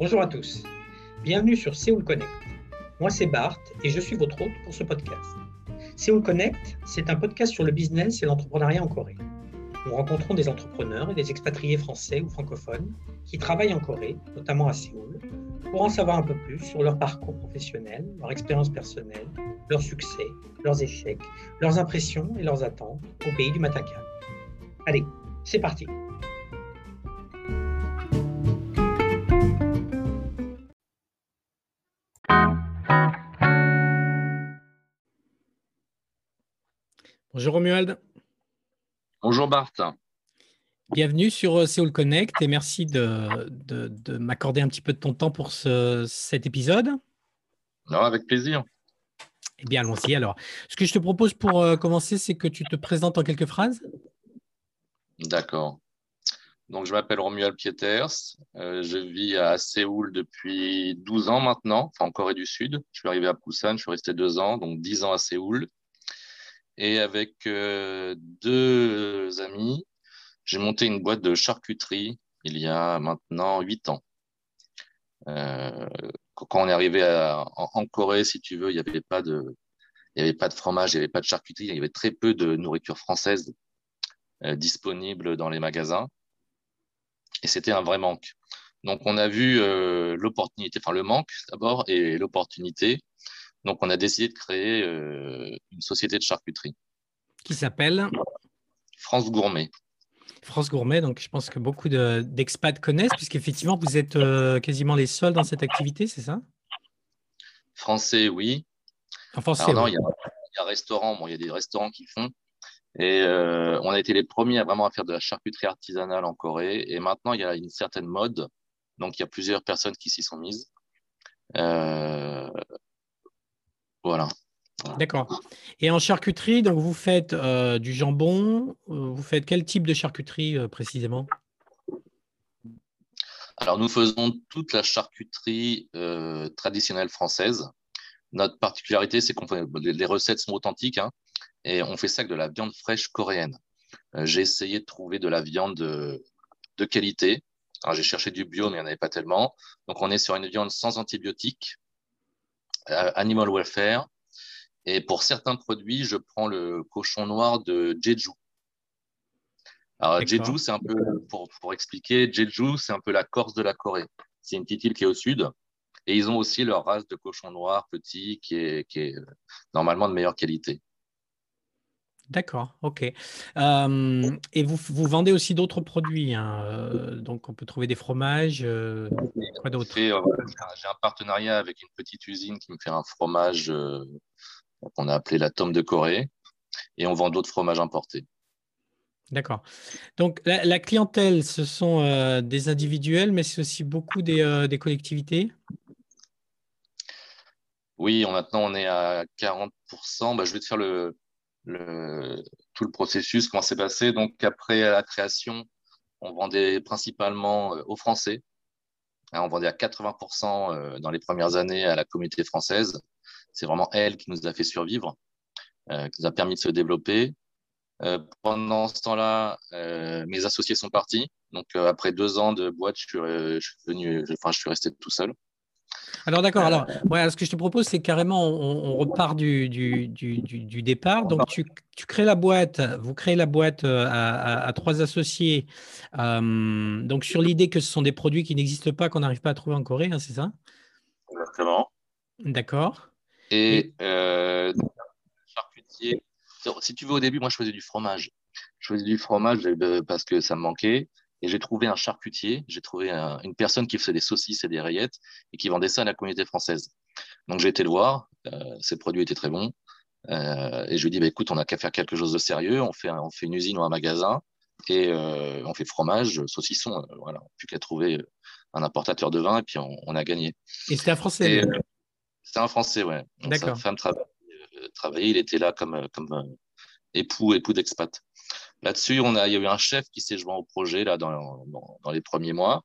Bonjour à tous. Bienvenue sur Séoul Connect. Moi, c'est Bart et je suis votre hôte pour ce podcast. Séoul Connect, c'est un podcast sur le business et l'entrepreneuriat en Corée. Nous rencontrons des entrepreneurs et des expatriés français ou francophones qui travaillent en Corée, notamment à Séoul, pour en savoir un peu plus sur leur parcours professionnel, leur expérience personnelle, leurs succès, leurs échecs, leurs impressions et leurs attentes au pays du matin Allez, c'est parti. Bonjour Romuald. Bonjour Bart. Bienvenue sur euh, Séoul Connect et merci de, m'accorder un petit peu de ton temps pour cet épisode. Non, avec plaisir. Eh bien, allons-y alors. Ce que je te propose pour euh, commencer, c'est que tu te présentes en quelques phrases. D'accord. Donc, je m'appelle Romuald Pieters. Euh, je vis à Séoul depuis 12 ans maintenant, enfin en Corée du Sud. Je suis arrivé à Busan, je suis resté deux ans, donc 10 ans à Séoul. Et avec deux amis, j'ai monté une boîte de charcuterie il y a maintenant huit ans. Euh, quand on est arrivé en, Corée, si tu veux, il n'y avait pas de, fromage, il n'y avait pas de charcuterie, il y avait très peu de nourriture française euh, disponible dans les magasins. Et c'était un vrai manque. Donc, on a vu euh, l'opportunité, enfin le manque d'abord et l'opportunité. Donc, on a décidé de créer une société de charcuterie. Qui s'appelle France Gourmet. France Gourmet, donc je pense que beaucoup d'expats connaissent, puisqu'effectivement, vous êtes euh, quasiment les seuls dans cette activité, c'est ça? Français, oui. En français, non, il, y a, restaurants, bon, il y a des restaurants qui font. Et euh, on a été les premiers à vraiment à faire de la charcuterie artisanale en Corée. Et maintenant, il y a une certaine mode. Donc, il y a plusieurs personnes qui s'y sont mises. Euh, voilà. D'accord. Et en charcuterie, donc vous faites euh, du jambon, euh, vous faites quel type de charcuterie euh, précisément? Alors nous faisons toute la charcuterie traditionnelle française. Notre particularité, c'est qu'on fait les recettes sont authentiques hein, et on fait ça avec de la viande fraîche coréenne. j'ai essayé de trouver de la viande de, de qualité. J'ai cherché du bio, mais il n'y en avait pas tellement. Donc on est sur une viande sans antibiotiques, animal welfare, et pour certains produits, je prends le cochon noir de Jeju. Alors, Jeju, c'est un peu, pour, pour expliquer, Jeju, c'est un peu la Corse de la Corée. C'est une petite île qui est au sud. Et ils ont aussi leur race de cochon noir petit qui est, qui est normalement de meilleure qualité. D'accord, ok. Euh, et vous, vous, vendez aussi d'autres produits. Hein, euh, donc, on peut trouver des fromages. Euh, quoi d'autre? J'ai un partenariat avec une petite usine qui me fait un fromage qu'on a appelé la tome de Corée, et on vend d'autres fromages importés. D'accord. Donc la, clientèle, ce sont euh, des individuels, mais c'est aussi beaucoup des, euh, collectivités? Oui, maintenant on est à 40%. Bah, je vais te faire le, tout le processus, comment c'est passé. Donc après la création, on vendait principalement euh, aux Français. Hein, on vendait à 80% dans les premières années à la communauté française c'est vraiment elle qui nous a fait survivre, euh, qui nous a permis de se développer. Euh, pendant ce temps-là, euh, mes associés sont partis. Donc, après deux ans de boîte, je suis, venu, enfin, je suis resté tout seul. Alors d'accord, alors ce que je te propose, c'est carrément on, repart du, du, du, départ. Donc tu, tu, crées la boîte, vous créez la boîte à, trois associés. donc sur l'idée que ce sont des produits qui n'existent pas, qu'on n'arrive pas à trouver en Corée, hein, c'est ça? Exactement. D'accord. Et euh, charcutier, si tu veux, au début, moi, je faisais du fromage. Je faisais du fromage euh, parce que ça me manquait. Et j'ai trouvé un charcutier, j'ai trouvé une personne qui faisait des saucisses et des rayettes et qui vendait ça à la communauté française. Donc j'ai été le voir, euh, ses produits étaient très bons. Euh, et je lui ai dit, bah, écoute, on n'a qu'à faire quelque chose de sérieux, on fait, on fait une usine ou un magasin et euh, on fait fromage, saucisson, euh, voilà, plus qu'à trouver un importateur de vin et puis on, on a gagné. Et c'était un Français c'était un Français, ouais. Sa femme euh, travaillait, il était là comme, euh, comme euh, époux, époux d'expat. Là-dessus, on a, il y a eu un chef qui s'est joint au projet là dans, les premiers mois.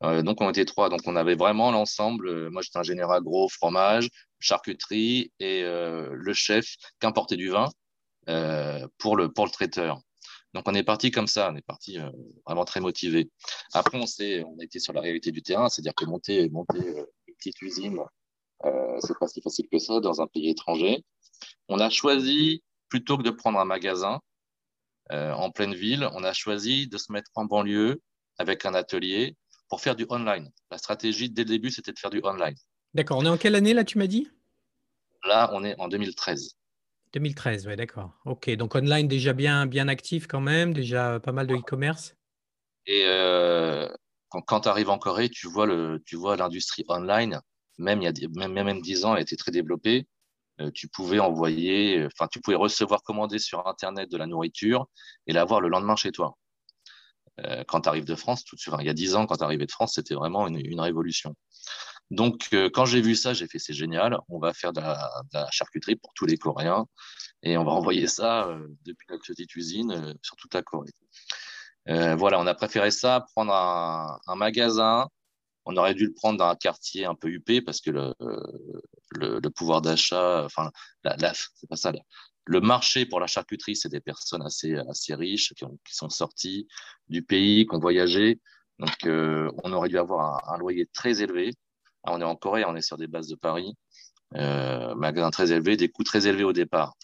donc, on était trois. Donc, on avait vraiment l'ensemble. moi, j'étais ingénieur agro, fromage, charcuterie et le chef qui importait du vin pour, le, pour le traiteur. Donc on est parti comme ça, on est parti euh, vraiment très motivé. Après, on, on a été sur la réalité du terrain, c'est-à-dire que monter, monter euh, une petite usine, euh, c'est pas si facile que ça dans un pays étranger. On a choisi, plutôt que de prendre un magasin euh, en pleine ville, on a choisi de se mettre en banlieue avec un atelier pour faire du online. La stratégie dès le début, c'était de faire du online. D'accord. On est en quelle année là, tu m'as dit? Là, on est en 2013. 2013, oui, d'accord. Ok, donc online déjà bien, bien actif quand même, déjà pas mal de e-commerce. Et euh, quand, tu arrives en Corée, tu vois le, tu vois l'industrie online. Même il y a même même 10 ans, elle était très développée. Euh, tu pouvais envoyer, enfin tu pouvais recevoir commander sur internet de la nourriture et l'avoir le lendemain chez toi. Euh, quand tu arrives de France, tout de il y a 10 ans, quand tu arrivais de France, c'était vraiment une, révolution. Donc, euh, quand j'ai vu ça, j'ai fait c'est génial, on va faire de la, charcuterie pour tous les Coréens et on va envoyer ça depuis notre petite usine sur toute la Corée. voilà, on a préféré ça, prendre un, magasin. On aurait dû le prendre dans un quartier un peu huppé parce que le, pouvoir d'achat, enfin, la, c'est pas ça. le marché pour la charcuterie, c'est des personnes assez, assez riches qui, sont sorties du pays, qui ont voyagé. Donc, on aurait dû avoir un loyer très élevé. On est en Corée, on est sur des bases de Paris, euh, magasin très élevé, des coûts très élevés au départ.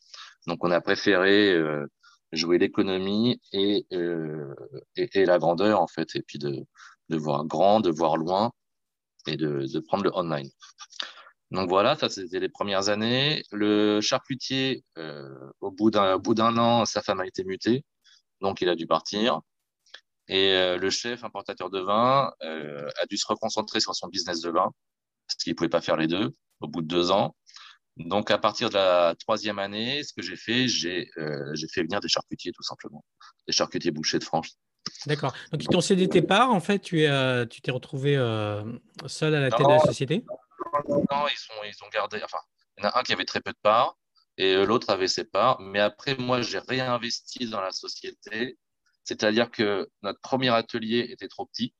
Donc, on a préféré euh, jouer l'économie euh, et, et, la grandeur, en fait, et puis de, de voir grand, de voir loin et de, de prendre le online. Donc voilà, ça c'était les premières années. Le charcutier, euh, au bout d'un an, sa femme a été mutée, donc il a dû partir. Et euh, le chef importateur de vin euh, a dû se reconcentrer sur son business de vin parce qu'il ne pouvait pas faire les deux au bout de deux ans. Donc, à partir de la troisième année, ce que j'ai fait, j'ai fait venir des charcutiers, tout simplement. Des charcutiers bouchers de France. D'accord. Donc, ils t'ont cédé tes parts, en fait, tu es, tu t'es retrouvé euh, seul à la tête de la société? Non, ils, sont, ils ont gardé. Enfin, il y en a un qui avait très peu de parts et euh, l'autre avait ses parts. Mais après, moi, j'ai réinvesti dans la société. C'est-à-dire que notre premier atelier était trop petit.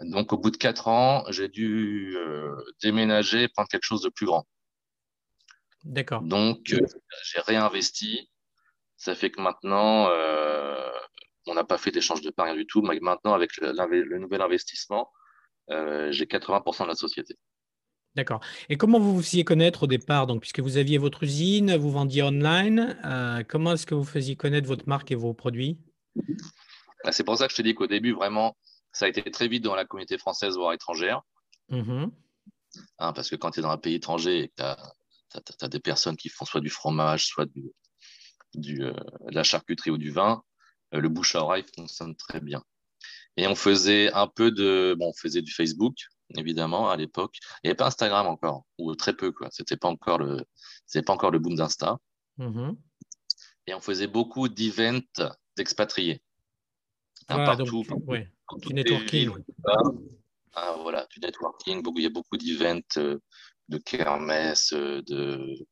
Donc, au bout de quatre ans, j'ai dû euh, déménager et prendre quelque chose de plus grand. D'accord. Donc, euh, j'ai réinvesti. Ça fait que maintenant, euh, on n'a pas fait d'échange de parts, rien du tout. Mais maintenant, avec le, nouvel investissement, j'ai 80% de la société. D'accord. Et comment vous vous faisiez connaître au départ donc, Puisque vous aviez votre usine, vous vendiez online, comment est-ce que vous faisiez connaître votre marque et vos produits? Bah, C'est pour ça que je te dis qu'au début, vraiment, ça a été très vite dans la communauté française, voire étrangère. Mm-hmm. Hein, parce que quand tu es dans un pays étranger et que tu as, des personnes qui font soit du fromage, soit du, du euh, de la charcuterie ou du vin, euh, le bouche à oreille fonctionne très bien. Et on faisait un peu de. Bon, on faisait du Facebook, évidemment, à l'époque. Il n'y avait pas Instagram encore, ou très peu, quoi. C'était pas encore le, pas encore le boom d'Insta. Mm-hmm. Et on faisait beaucoup d'events d'expatriés. Ah, partout. Du networking. Ah, voilà, du networking. il y a beaucoup d'events, euh, de kermesse, euh, de,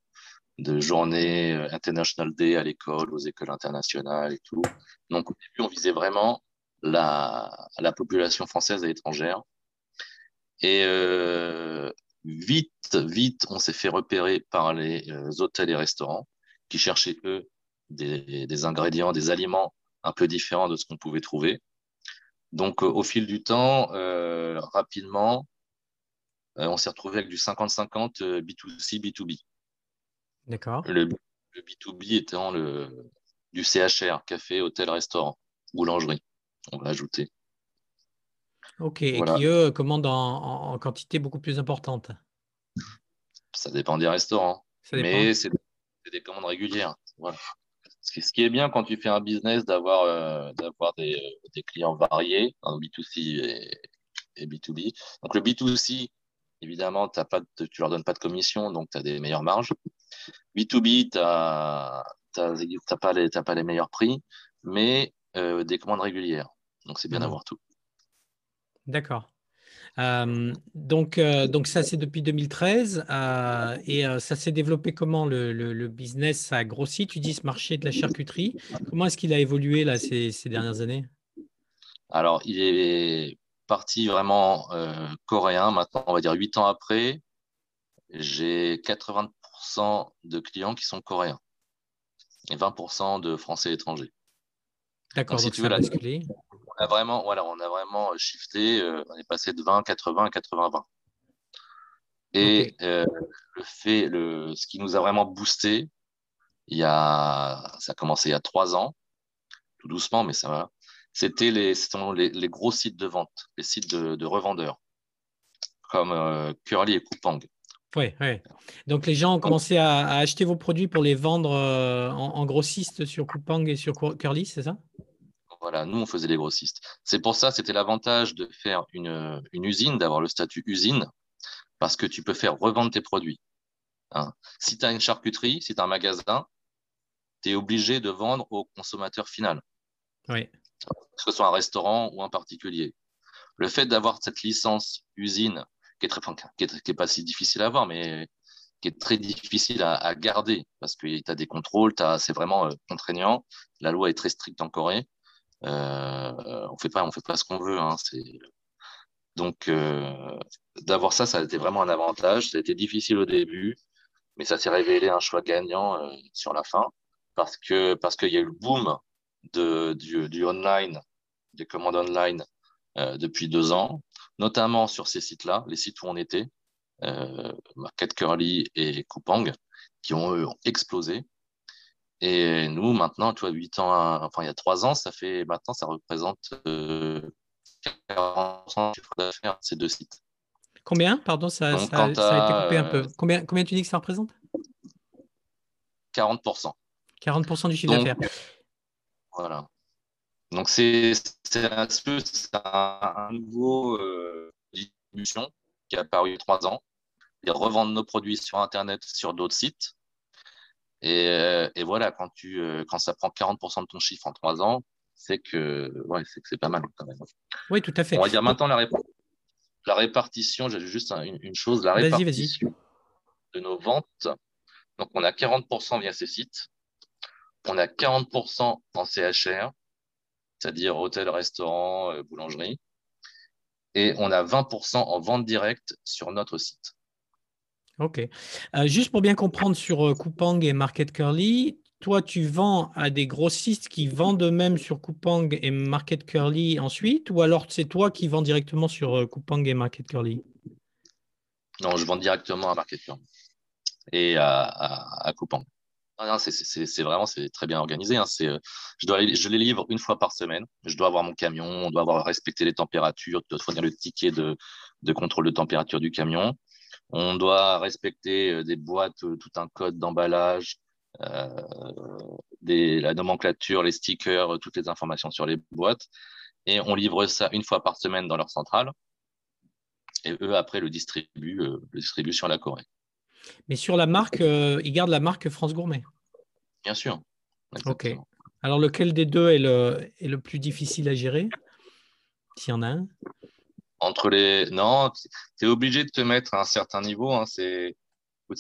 de journées euh, International Day à l'école, aux écoles internationales et tout. Donc, au début, on visait vraiment la, la population française et étrangère. Et vite, vite, on s'est fait repérer par les hôtels et restaurants qui cherchaient, eux, des, ingrédients, des aliments un peu différents de ce qu'on pouvait trouver. Donc, euh, au fil du temps, euh, rapidement, euh, on s'est retrouvé avec du 50-50 B2C, B2B. D'accord. Le, B2B étant le, du CHR, café, hôtel, restaurant, boulangerie, on va ajouter. Ok, et qui eux commandent en, quantité beaucoup plus importante. Ça dépend des restaurants, mais c'est des commandes régulières. Voilà ce qui est bien quand tu fais un business, d'avoir euh, d'avoir des, euh, des, clients variés, en B2C et, B2B. Donc le B2C, évidemment, as pas de, tu leur donnes pas de commission, donc tu as des meilleures marges. B2B, tu n'as pas, les, pas les meilleurs prix, mais euh, des commandes régulières. Donc c'est bien mmh. d'avoir tout. D'accord. Euh, donc, euh, donc ça, c'est depuis 2013. Euh, et ça s'est développé comment le, le, business Ça a grossi, tu dis, ce marché de la charcuterie. Comment est-ce qu'il a évolué là, ces, ces, dernières années? Alors, il est parti vraiment coréen. Maintenant, on va dire 8 ans après, j'ai 80% de clients qui sont coréens et 20% de Français étrangers. D'accord, donc, si tu veux, on a vraiment, voilà, on a vraiment shifté, on est passé de 20, 80 à 80, 20. Et le fait, le, ce qui nous a vraiment boosté, il y a, ça a commencé il y a trois ans, tout doucement, mais ça va. C'était les, les, gros sites de vente, les sites de, revendeurs, comme euh, Curly et Coupang. Oui, oui. Donc les gens ont commencé à, acheter vos produits pour les vendre euh, en, grossiste sur Coupang et sur Curly, c'est ça? Voilà, nous on faisait les grossistes. C'est pour ça, c'était l'avantage de faire une, une usine, d'avoir le statut usine, parce que tu peux faire revendre tes produits. Hein. Si tu as une charcuterie, si tu as un magasin, tu es obligé de vendre au consommateur final. Oui. Que ce soit un restaurant ou un particulier. Le fait d'avoir cette licence usine, qui est, très, qui pas si difficile à avoir, mais qui est très difficile à, garder parce que tu as des contrôles, c'est vraiment euh, contraignant. La loi est très stricte en Corée. Euh, on fait pas, on fait pas ce qu'on veut. Hein, donc euh, d'avoir ça, ça a été vraiment un avantage. Ça a été difficile au début, mais ça s'est révélé un choix gagnant sur la fin parce que parce qu'il y a eu le boom de, du, du online, des commandes online depuis deux ans, notamment sur ces sites-là, les sites où on était, euh, Market Curly et Coupang, qui ont, explosé. Et nous, maintenant, tu vois, 8 ans, enfin, il y a trois ans, ça fait, maintenant, ça représente euh, 40% chiffre d'affaires, ces deux sites. Combien? Pardon, ça, ça, a été coupé un peu. Combien, combien tu dis que ça représente? 40%. 40% du chiffre d'affaires. Voilà. Donc, c'est un, un, nouveau euh, distribution qui a apparu il y a trois ans. Et revendre nos produits sur Internet, sur d'autres sites. Et, euh, et, voilà, quand, tu, euh, quand ça prend 40% de ton chiffre en trois ans, c'est que ouais, c'est pas mal quand même. Oui, tout à fait. On va dire maintenant la, la répartition, j'ai juste une, chose, la répartition de nos ventes. Donc, on a 40% via ces sites on a 40% en CHR, c'est-à-dire hôtel, restaurant, euh, boulangerie, et on a 20% en vente directe sur notre site. Ok. Euh, juste pour bien comprendre sur euh, Coupang et Market Curly, toi, tu vends à des grossistes qui vendent eux-mêmes sur Coupang et Market Curly ensuite, ou alors c'est toi qui vends directement sur Coupang et Market Curly? Non, je vends directement à Market Curly et à Coupang. Ah c'est vraiment très bien organisé. Hein. Euh, je, dois, je les livre une fois par semaine. Je dois avoir mon camion, on doit avoir respecté les températures, fournir le ticket de, contrôle de température du camion. On doit respecter euh, des boîtes, euh, tout un code d'emballage, la nomenclature, les stickers, toutes les informations sur les boîtes. Et on livre ça une fois par semaine dans leur centrale. Et eux, après, le distribuent sur la Corée. Mais sur la marque, euh, ils gardent la marque France Gourmet. Bien sûr. Ok. Alors, lequel des deux est le, est le plus difficile à gérer? S'il y en a un Entre les. Non, tu es obligé de te mettre à un certain niveau. Hein. C'est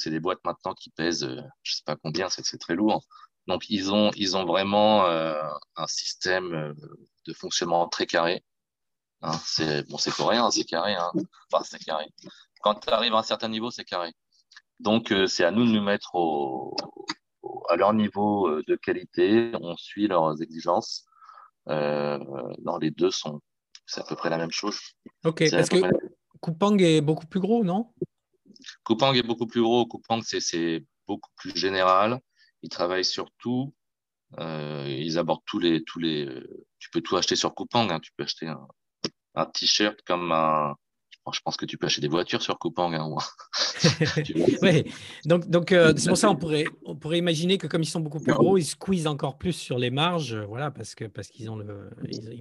des boîtes maintenant qui pèsent, euh, je ne sais pas combien, c'est très lourd. Donc, ils ont, ils ont vraiment euh, un système de fonctionnement très carré. Hein. c'est bon, coréen, c'est carré. Hein. Enfin, c'est carré. Quand tu arrives à un certain niveau, c'est carré. Donc, euh, c'est à nous de nous mettre à leur niveau euh, de qualité. On suit leurs exigences. Euh, dans les deux, sont, c'est à peu près la même chose. Ok, parce que Coupang est beaucoup plus gros, non? Coupang est beaucoup plus gros. Coupang, c'est beaucoup plus général. Ils travaillent sur tout. ils abordent tous les, tous les. Tu peux tout acheter sur Coupang. Hein. Tu peux acheter un, un t-shirt comme un, je pense que tu peux acheter des voitures sur Coupang. Hein, oui, donc donc euh, c'est pour ça on pourrait on pourrait imaginer que comme ils sont beaucoup plus gros, ils squeezent encore plus sur les marges, euh, voilà, parce que parce qu'ils ont le.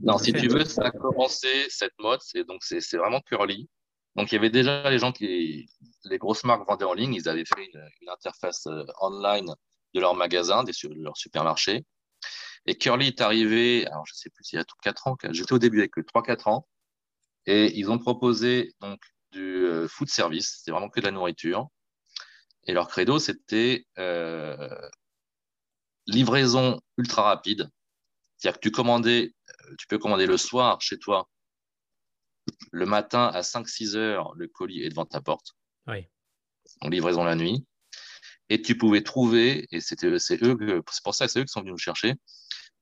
non, si tu veux, ça a commencé cette mode, c'est donc c'est vraiment curly. Donc il y avait déjà les gens qui les grosses marques vendaient en ligne, ils avaient fait une, interface euh, online de leur magasin, des, de leur supermarché. Et Curly est arrivé, alors je sais plus s'il y a 4 ans, j'étais au début avec eux, 3-4 ans. Et ils ont proposé donc du euh, food service, c'est vraiment que de la nourriture. Et leur credo, c'était euh, livraison ultra rapide. C'est-à-dire que tu commandais, euh, tu peux commander le soir chez toi, le matin à 5-6 heures, le colis est devant ta porte. Oui. En livraison la nuit. Et tu pouvais trouver, et c'était c'est eux, c'est pour ça que c'est eux qui sont venus nous chercher,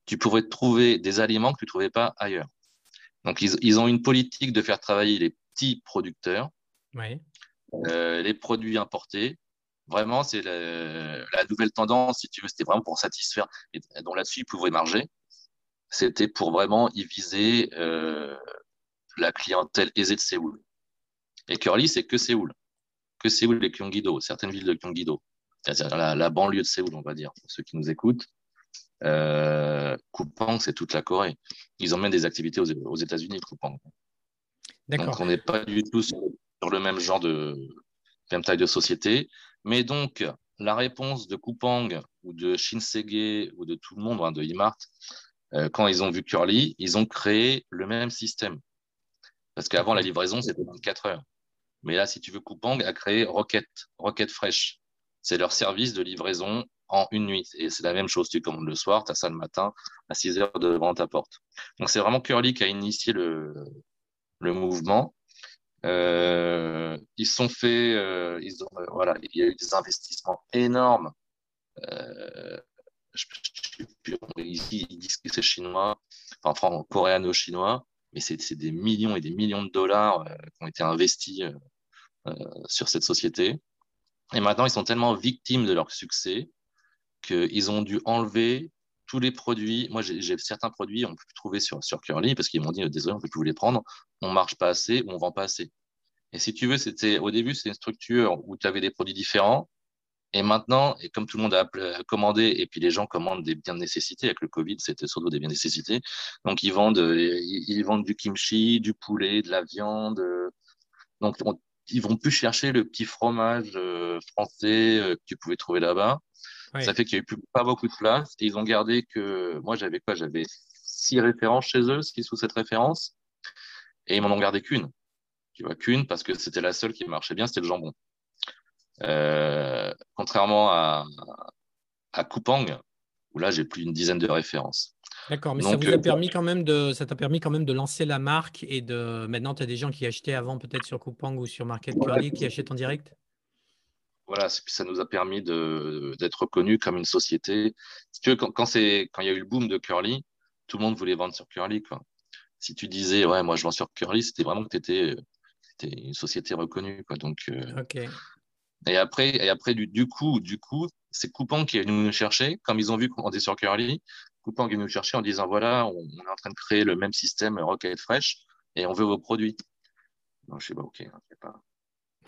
tu pourrais trouver des aliments que tu ne trouvais pas ailleurs. Donc, ils, ont une politique de faire travailler les petits producteurs, euh, les produits importés. Vraiment, c'est la, nouvelle tendance, si tu veux, c'était vraiment pour satisfaire, et dont là-dessus, ils pouvaient marger. C'était pour vraiment y viser euh, la clientèle aisée de Séoul. Et Curly, c'est que Séoul. Que Séoul et Gyeonggi-do, certaines villes de Gyeonggi-do. C'est-à-dire la, banlieue de Séoul, on va dire, pour ceux qui nous écoutent. Euh, Coupang, c'est toute la Corée. Ils emmènent des activités aux, États-Unis, Coupang. Donc, on n'est pas du tout sur, le même genre de même taille de société. Mais donc, la réponse de Coupang ou de Shinsegae ou de tout le monde, hein, de Imart, euh, quand ils ont vu Curly, ils ont créé le même système. Parce qu'avant, la livraison, c'était 24 heures. Mais là, si tu veux, Coupang a créé Rocket, Rocket Fresh. C'est leur service de livraison en une nuit. Et c'est la même chose, tu commandes le soir, tu as ça le matin à 6 heures devant ta porte. Donc c'est vraiment Curly qui a initié le, le mouvement. Euh, ils sont fait, euh, ils ont, euh, voilà, il y a eu des investissements énormes. Je, ici, ils disent que c'est chinois, enfin, coréano-chinois, mais c'est des millions et des millions de dollars qui ont été investis sur cette société. Et maintenant, ils sont tellement victimes de leur succès qu'ils ont dû enlever tous les produits. Moi, j'ai certains produits, on peut plus trouver sur, sur Curly parce qu'ils m'ont dit désolé, on peut plus vous les prendre, on marche pas assez ou on vend pas assez. Et si tu veux, c'était au début, c'est une structure où tu avais des produits différents. Et maintenant, et comme tout le monde a commandé, et puis les gens commandent des biens de nécessité, avec le Covid, c'était surtout des biens de nécessité. Donc, ils vendent, ils, vendent du kimchi, du poulet, de la viande. Donc, ils vont plus chercher le petit fromage euh, français euh, que tu pouvais trouver là-bas. Ça fait qu'il n'y a eu plus, pas beaucoup de place. Et ils ont gardé que. Moi, j'avais quoi? J'avais six références chez eux, six sous cette référence. Et ils m'en ont gardé qu'une. Tu vois, qu'une, parce que c'était la seule qui marchait bien, c'était le jambon. Euh, contrairement à, à Coupang, où là, j'ai plus d'une dizaine de références. D'accord, mais ça vous a euh, permis quand même de, ça t'a permis quand même de lancer la marque et de. Maintenant, tu as des gens qui achetaient avant peut-être sur Coupang ou sur Market Curly qui achètent en direct? Voilà, ça nous a permis d'être reconnus comme une société. Si tu veux, quand, quand, il y a eu le boom de Curly, tout le monde voulait vendre sur Curly. Quoi. Si tu disais, ouais, moi je vends sur Curly, c'était vraiment que tu étais, une société reconnue. Quoi. Donc, euh, Et après, et après du, du, coup, du coup, c'est Coupang qui est venu nous chercher. Comme ils ont vu qu'on était sur Curly, Coupang est venu nous chercher en disant, voilà, on, est en train de créer le même système Rocket Fresh et on veut vos produits. Donc, je sais pas, ok, hein, pas,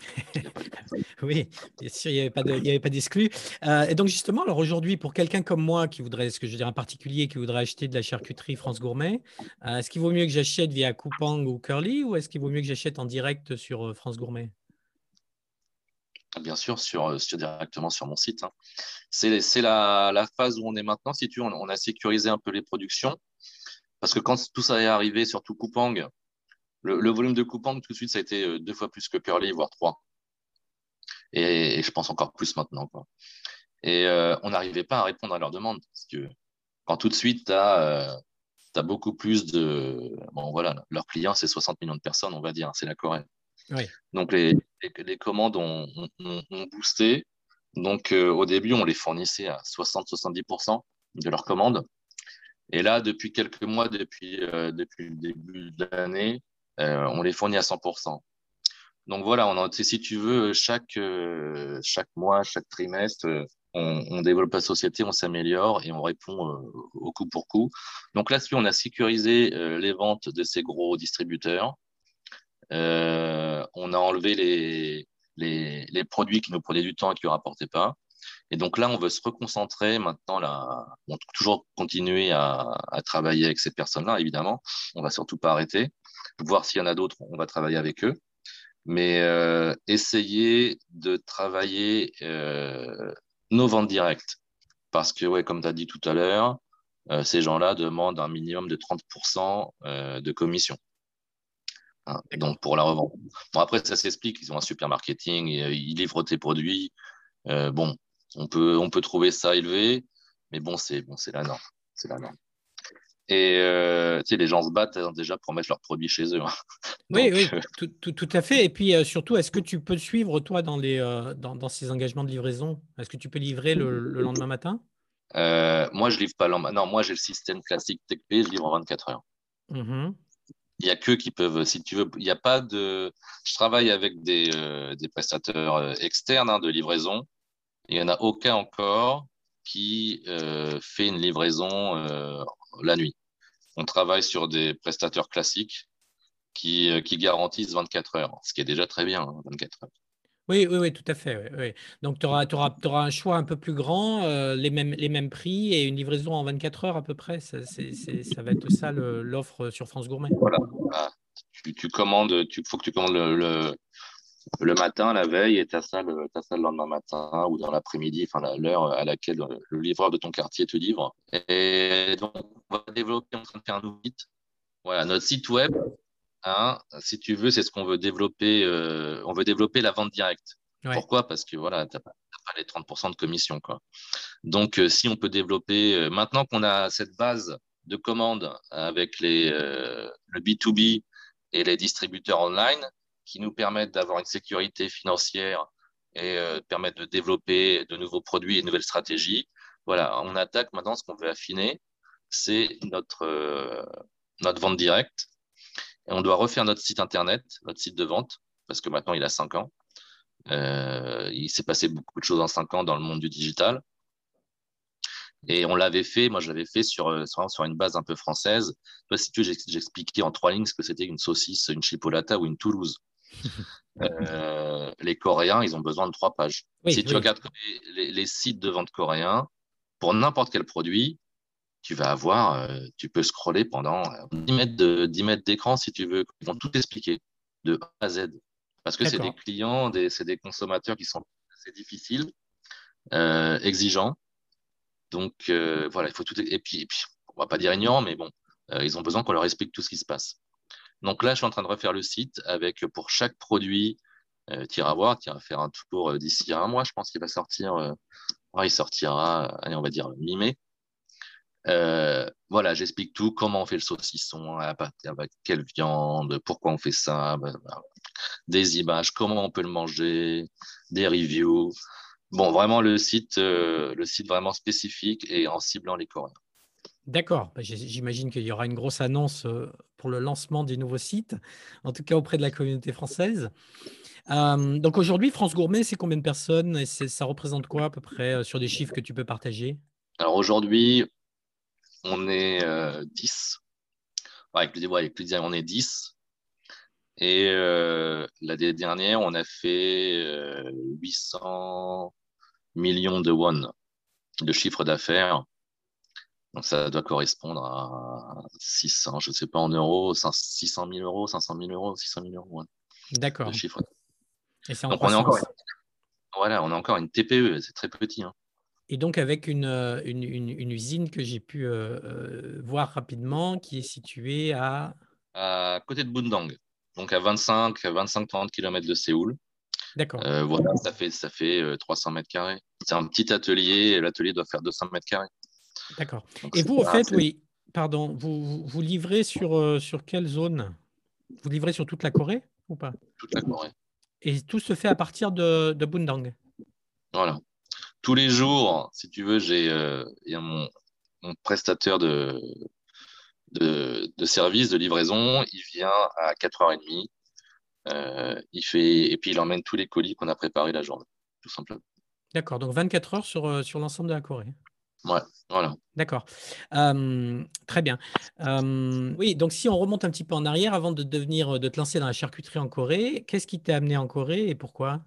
oui, bien sûr, il n'y avait pas d'exclus. Euh, et donc justement, alors aujourd'hui, pour quelqu'un comme moi qui voudrait, ce que je veux dire, un particulier qui voudrait acheter de la charcuterie France Gourmet, euh, est-ce qu'il vaut mieux que j'achète via Coupang ou Curly ou est-ce qu'il vaut mieux que j'achète en direct sur euh, France Gourmet? Bien sûr, sur, directement sur mon site. Hein. C'est la, phase où on est maintenant. Si tu on, on a sécurisé un peu les productions. Parce que quand tout ça est arrivé, surtout Coupang, le, volume de Coupang, tout de suite, ça a été euh, deux fois plus que Curly, voire trois. Et, je pense encore plus maintenant. Quoi. Et euh, on n'arrivait pas à répondre à leurs demandes. Parce que quand tout de suite, tu as, euh, beaucoup plus de. Bon, voilà, leurs clients, c'est 60 millions de personnes, on va dire, c'est la Corée. Donc, les, les, commandes ont, boosté. Donc, au début, on les fournissait à 60-70% de leurs commandes. Et là, depuis quelques mois, depuis, depuis le début de l'année, on les fournit à 100%. Donc voilà, on si tu veux, chaque, euh, chaque mois, chaque trimestre, euh, on, développe la société, on s'améliore et on répond au coup pour coup. Donc là-dessus, on a sécurisé les ventes de ces gros distributeurs. on a enlevé les, les, produits qui nous prenaient du temps et qui ne rapportaient pas. Et donc là, on veut se reconcentrer maintenant. Là, on toujours continuer à, à travailler avec ces personnes-là, évidemment. On va surtout pas arrêter voir s'il y en a d'autres, on va travailler avec eux. Mais euh, essayer de travailler euh, nos ventes directes. Parce que, ouais, comme tu as dit tout à l'heure, euh, ces gens-là demandent un minimum de 30% de commission. Hein, donc, pour la revente. Bon, après, ça s'explique. Ils ont un super marketing, ils livrent tes produits. bon, on peut, on peut trouver ça élevé, mais bon, c'est bon, la norme. C'est la norme. Et euh, tu sais, les gens se battent hein, déjà pour mettre leurs produits chez eux. Hein. oui, oui, euh, tout, tout, à fait. Et puis euh, surtout, est-ce que tu peux suivre, toi, dans, les, dans, dans, ces engagements de livraison? Est-ce que tu peux livrer le, lendemain matin? Moi, je livre pas Non, moi, j'ai le système classique TechP, je livre en 24 heures. Mm-hmm. Il n'y a que qui peuvent, si tu veux, il n'y a pas de. Je travaille avec des, des prestateurs externes hein, de livraison. Il n'y en a aucun encore qui fait une livraison la nuit. On travaille sur des prestateurs classiques qui, qui garantissent 24 heures, ce qui est déjà très bien, 24 hein, heures. Oui, oui, oui, tout à fait. Donc, tu auras, auras, auras, un choix un peu plus grand, euh, les, mêmes, les mêmes prix et une livraison en 24 heures à peu près. Ça, ça va être ça l'offre sur France Gourmet. Voilà. Ah, tu, commandes, il faut que tu commandes le, le, matin, la veille, et tu as, ça le, ça le lendemain matin ou dans l'après-midi, enfin l'heure à laquelle le livreur de ton quartier te livre. Et donc, on va développer, en train de faire un nouveau site. Voilà, notre site web, Hein, si tu veux, c'est ce qu'on veut développer. Euh, on veut développer la vente directe. Pourquoi? Parce que voilà, tu n'as pas, les 30% de commission. Quoi. Donc, euh, si on peut développer, euh, maintenant qu'on a cette base de commandes avec les, le B2B et les distributeurs online, qui nous permettent d'avoir une sécurité financière et permettent de développer de nouveaux produits et de nouvelles stratégies, voilà, on attaque maintenant ce qu'on veut affiner, c'est notre, notre vente directe on doit refaire notre site internet, notre site de vente, parce que maintenant il a 5 ans. Euh, il s'est passé beaucoup de choses en 5 ans dans le monde du digital. Et on l'avait fait, moi je l'avais fait sur, euh, sur, une base un peu française. si tu veux, j'expliquais en trois lignes ce que c'était une saucisse, une chipolata ou une Toulouse. Euh, les Coréens, ils ont besoin de trois pages. si tu regardes les, sites de vente coréens, pour n'importe quel produit, tu vas avoir, euh, tu peux scroller pendant 10 euh, mètres d'écran si tu veux. Ils vont tout expliquer de A à Z. Parce que c'est des clients, c'est des consommateurs qui sont assez difficiles, euh, exigeants. Donc voilà, il faut tout. Et puis, et puis, on va pas dire ignorant, mais bon, ils ont besoin qu'on leur explique tout ce qui se passe. Donc là, je suis en train de refaire le site avec pour chaque produit, tu iras voir, tu iras faire un tour d'ici un mois, je pense qu'il va sortir. il sortira, on va dire mi-mai. Euh, voilà, j'explique tout, comment on fait le saucisson, avec quelle viande, pourquoi on fait ça, ben, ben, des images, comment on peut le manger, des reviews. Bon, vraiment le site, euh, le site vraiment spécifique et en ciblant les Coréens. D'accord, bah, j'imagine qu'il y aura une grosse annonce euh, pour le lancement du nouveau site, en tout cas auprès de la communauté française. donc aujourd'hui, France Gourmet, c'est combien de personnes et ça représente quoi à peu près sur des chiffres que tu peux partager? Alors aujourd'hui, on est 10. Euh, avec le, ouais, avec on est 10. Et euh, l'année dernière, on a fait 800 euh, millions de won de chiffre d'affaires. Donc ça doit correspondre à 600, je ne sais pas en euros, 600 000 euros, 500 000 euros, 600 000 euros. D'accord. Et c'est Donc on est encore, voilà, on a encore une TPE, c'est très petit. Hein. Et donc avec une, euh, une, une, usine que j'ai pu euh, euh, voir rapidement, qui est située à... À côté de Bundang, donc à 25-30 km de Séoul. D'accord. voilà, ça fait, ça fait 300 mètres carrés. C'est un petit atelier, l'atelier doit faire 200 mètres carrés. D'accord. Et vous, en fait, oui, pardon, vous, vous livrez sur, sur quelle zone? Vous livrez sur toute la Corée ou pas? Toute la Corée. Et tout se fait à partir de, de Bundang Voilà tous les jours, si tu veux, j'ai euh, mon, mon, prestataire de, de, de, service, de livraison. Il vient à 4h30. Euh, il fait, et puis il emmène tous les colis qu'on a préparés la journée, tout simplement. D'accord, donc 24 heures sur, euh, sur l'ensemble de la Corée. Ouais, voilà. D'accord. très bien. oui, donc si on remonte un petit peu en arrière, avant de devenir, de te lancer dans la charcuterie en Corée, qu'est-ce qui t'a amené en Corée et pourquoi?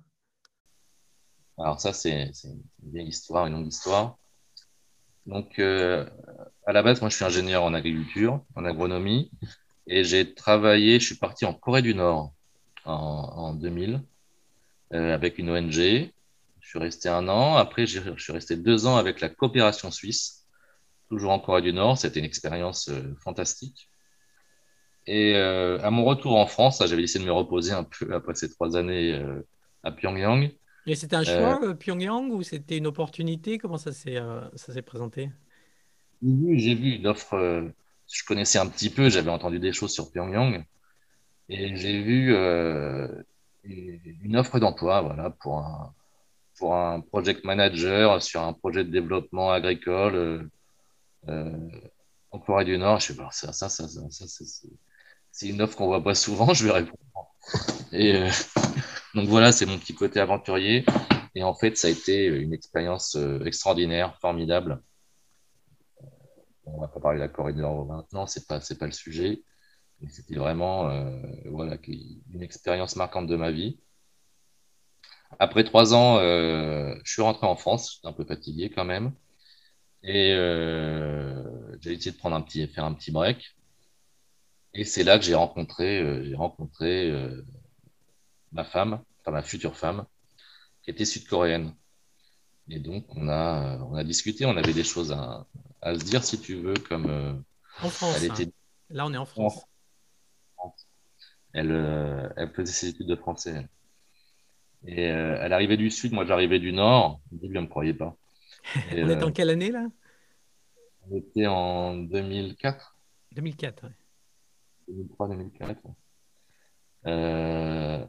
Alors ça, c'est une vieille histoire, une longue histoire. Donc, euh, à la base, moi, je suis ingénieur en agriculture, en agronomie, et j'ai travaillé, je suis parti en Corée du Nord en, 2000 euh, avec une ONG. Je suis resté un an. Après, je suis resté deux ans avec la coopération suisse, toujours en Corée du Nord. C'était une expérience euh, fantastique. Et à mon retour en France, j'avais essayé de me reposer un peu après ces trois années à Pyongyang. Et c'était un choix, euh, Pyongyang, ou c'était une opportunité? Comment ça s'est euh, présenté? J'ai vu une offre, euh, je connaissais un petit peu, j'avais entendu des choses sur Pyongyang, et j'ai vu une offre d'emploi voilà, pour un, pour un project manager sur un projet de développement agricole en Corée du Nord. Je sais pas, ça, ça, ça, ça, c'est une offre qu'on voit pas souvent, je vais répondre. Et donc voilà, c'est mon petit côté aventurier. Et en fait, ça a été une expérience extraordinaire, formidable. On va pas parler de la Corée du Nord maintenant, c'est pas, pas le sujet. C'était vraiment une expérience marquante de ma vie. Après trois ans, euh, je suis rentré en France, j'étais un peu fatigué quand même. Et euh, j'ai essayé de prendre un petit, faire un petit break. Et c'est là que j'ai rencontré, euh, j'ai rencontré ma femme, enfin ma future femme, qui était sud-coréenne. Et donc on a, on a discuté, on avait des choses à, à se dire si tu veux, comme en France. Elle était... Hein. Là, on est en France. Elle, elle faisait ses études de français. Et euh, elle arrivait du sud, moi j'arrivais du nord. Elle ne me croyait pas. on est en quelle année là? On était en 2004. 2004, oui. 2003-2004. Euh,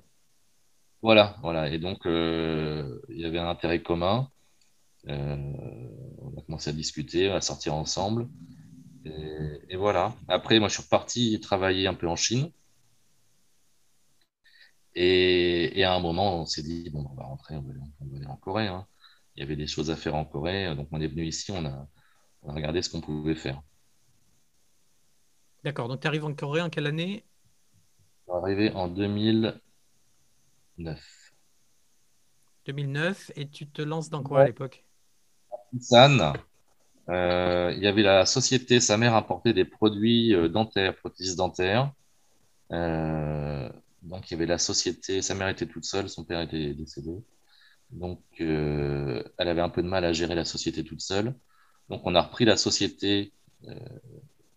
voilà, voilà. Et donc, euh, il y avait un intérêt commun. on a commencé à discuter, à sortir ensemble. Et, et, voilà. Après, moi, je suis reparti travailler un peu en Chine. Et, à un moment, on s'est dit, bon, on va rentrer, on va aller, en Corée. Hein. Il y avait des choses à faire en Corée. Donc, on est venu ici, on a, regardé ce qu'on pouvait faire. D'accord. Donc, tu arrives en Corée en quelle année? Je suis arrivé en 2009. 2009. Et tu te lances dans quoi à l'époque? San. Euh, il y avait la société, sa mère importait des produits euh, dentaires, prothèses dentaires. Euh, donc, il y avait la société. Sa mère était toute seule, son père était décédé. Donc, euh, elle avait un peu de mal à gérer la société toute seule. Donc, on a repris la société euh,